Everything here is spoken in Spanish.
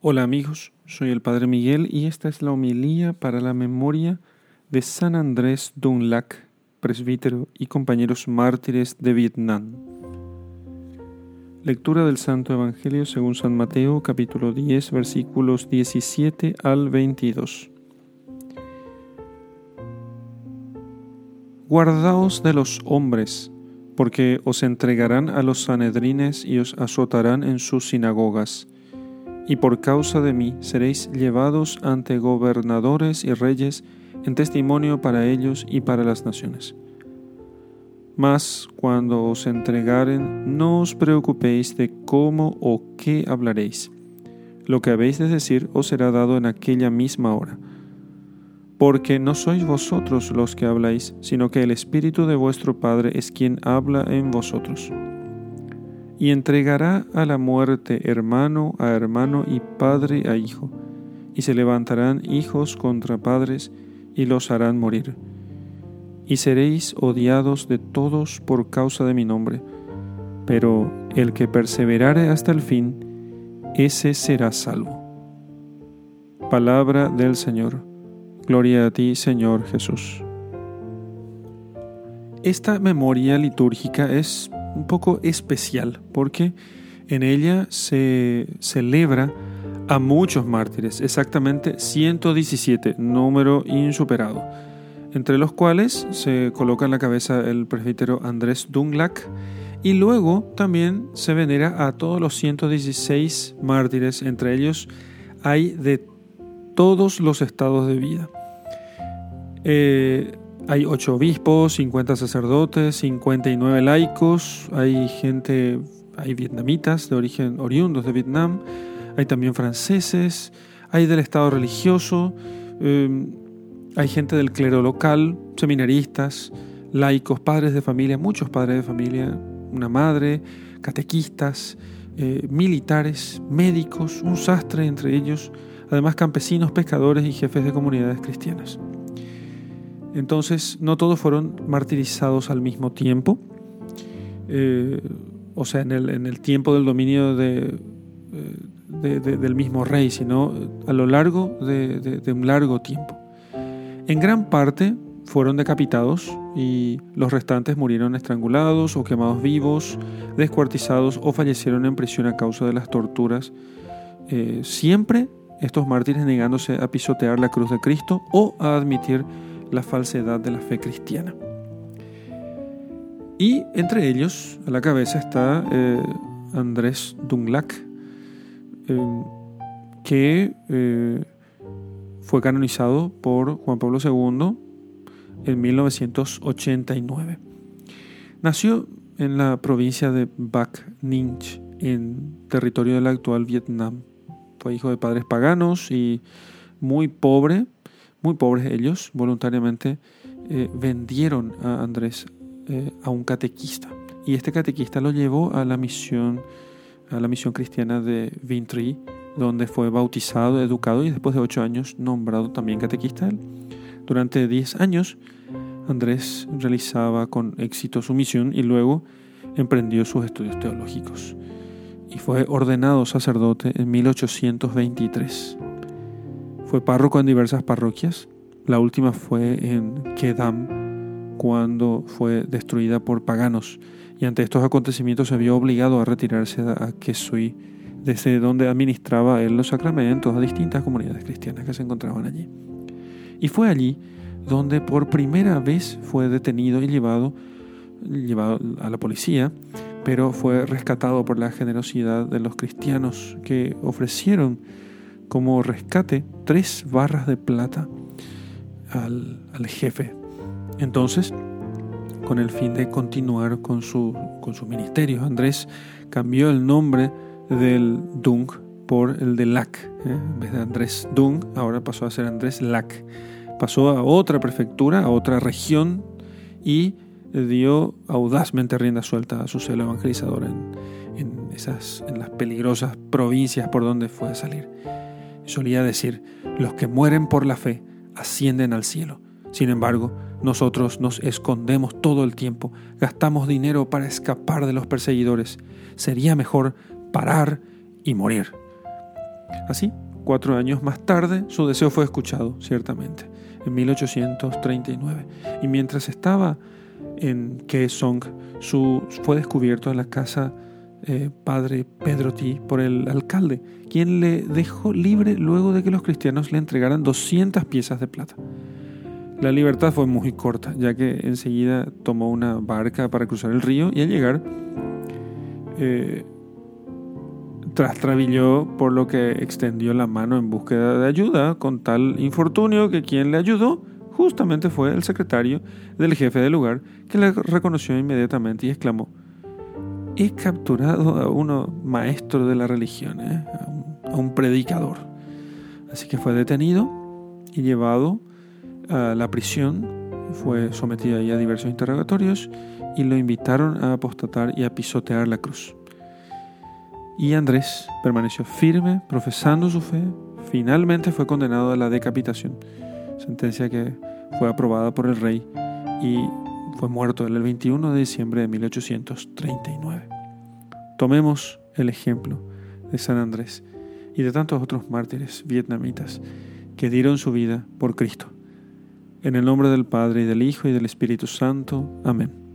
Hola amigos, soy el Padre Miguel y esta es la homilía para la memoria de San Andrés Dunlac, presbítero y compañeros mártires de Vietnam. Lectura del Santo Evangelio según San Mateo capítulo 10 versículos 17 al 22. Guardaos de los hombres, porque os entregarán a los sanedrines y os azotarán en sus sinagogas y por causa de mí seréis llevados ante gobernadores y reyes en testimonio para ellos y para las naciones. Mas cuando os entregaren, no os preocupéis de cómo o qué hablaréis. Lo que habéis de decir os será dado en aquella misma hora. Porque no sois vosotros los que habláis, sino que el Espíritu de vuestro Padre es quien habla en vosotros y entregará a la muerte hermano a hermano y padre a hijo, y se levantarán hijos contra padres y los harán morir. Y seréis odiados de todos por causa de mi nombre, pero el que perseverare hasta el fin, ese será salvo. Palabra del Señor. Gloria a ti, Señor Jesús. Esta memoria litúrgica es un poco especial porque en ella se celebra a muchos mártires, exactamente 117, número insuperado, entre los cuales se coloca en la cabeza el presbítero Andrés Dunglac y luego también se venera a todos los 116 mártires, entre ellos hay de todos los estados de vida. Eh, hay ocho obispos, 50 sacerdotes, 59 laicos, hay gente, hay vietnamitas de origen oriundos de Vietnam, hay también franceses, hay del Estado religioso, em, hay gente del clero local, seminaristas, laicos, padres de familia, muchos padres de familia, una madre, catequistas, eh, militares, médicos, un sastre entre ellos, además campesinos, pescadores y jefes de comunidades cristianas. Entonces, no todos fueron martirizados al mismo tiempo, eh, o sea, en el, tiempo del dominio eh, del mismo rey, sino a lo largo de, un largo tiempo. En gran parte fueron decapitados y los restantes murieron estrangulados o quemados vivos, descuartizados o fallecieron en prisión a causa de las torturas. Eh, siempre estos mártires negándose a pisotear la cruz de Cristo o a admitir la falsedad de la fe cristiana. Y entre ellos, a la cabeza está eh, Andrés Dunglac, eh, que eh, fue canonizado por Juan Pablo II en 1989. Nació en la provincia de Bac Ninh, en territorio del actual Vietnam. Fue hijo de padres paganos y muy pobre, muy pobres ellos, voluntariamente eh, vendieron a Andrés eh, a un catequista. Y este catequista lo llevó a la misión, a la misión cristiana de Vintry, donde fue bautizado, educado y después de ocho años nombrado también catequista. Durante diez años, Andrés realizaba con éxito su misión y luego emprendió sus estudios teológicos y fue ordenado sacerdote en 1823. Fue párroco en diversas parroquias. La última fue en Kedam, cuando fue destruida por paganos. Y ante estos acontecimientos se vio obligado a retirarse a Kesui, desde donde administraba él los sacramentos a distintas comunidades cristianas que se encontraban allí. Y fue allí donde por primera vez fue detenido y llevado, llevado a la policía, pero fue rescatado por la generosidad de los cristianos que ofrecieron como rescate tres barras de plata al, jefe. Entonces, con el fin de continuar con su, con su ministerio, Andrés cambió el nombre del Dung por el de Lac. ¿eh? En vez de Andrés Dung, ahora pasó a ser Andrés Lac. Pasó a otra prefectura, a otra región y dio audazmente rienda suelta a su celo evangelizador en, en, esas, en las peligrosas provincias por donde fue a salir. Solía decir, los que mueren por la fe ascienden al cielo. Sin embargo, nosotros nos escondemos todo el tiempo, gastamos dinero para escapar de los perseguidores. Sería mejor parar y morir. Así, cuatro años más tarde, su deseo fue escuchado, ciertamente, en 1839. Y mientras estaba en Kaesong, su, fue descubierto en la casa eh, padre Pedro T por el alcalde, quien le dejó libre luego de que los cristianos le entregaran 200 piezas de plata. La libertad fue muy corta, ya que enseguida tomó una barca para cruzar el río y al llegar eh, trastrabilló por lo que extendió la mano en búsqueda de ayuda con tal infortunio que quien le ayudó justamente fue el secretario del jefe del lugar que le reconoció inmediatamente y exclamó he capturado a uno maestro de la religión, ¿eh? a, un, predicador. Así que fue detenido y llevado a la prisión, fue sometido ahí a diversos interrogatorios y lo invitaron a apostatar y a pisotear la cruz. Y Andrés permaneció firme, profesando su fe, finalmente fue condenado a la decapitación, sentencia que fue aprobada por el rey y fue muerto el 21 de diciembre de 1839. Tomemos el ejemplo de San Andrés y de tantos otros mártires vietnamitas que dieron su vida por Cristo. En el nombre del Padre y del Hijo y del Espíritu Santo. Amén.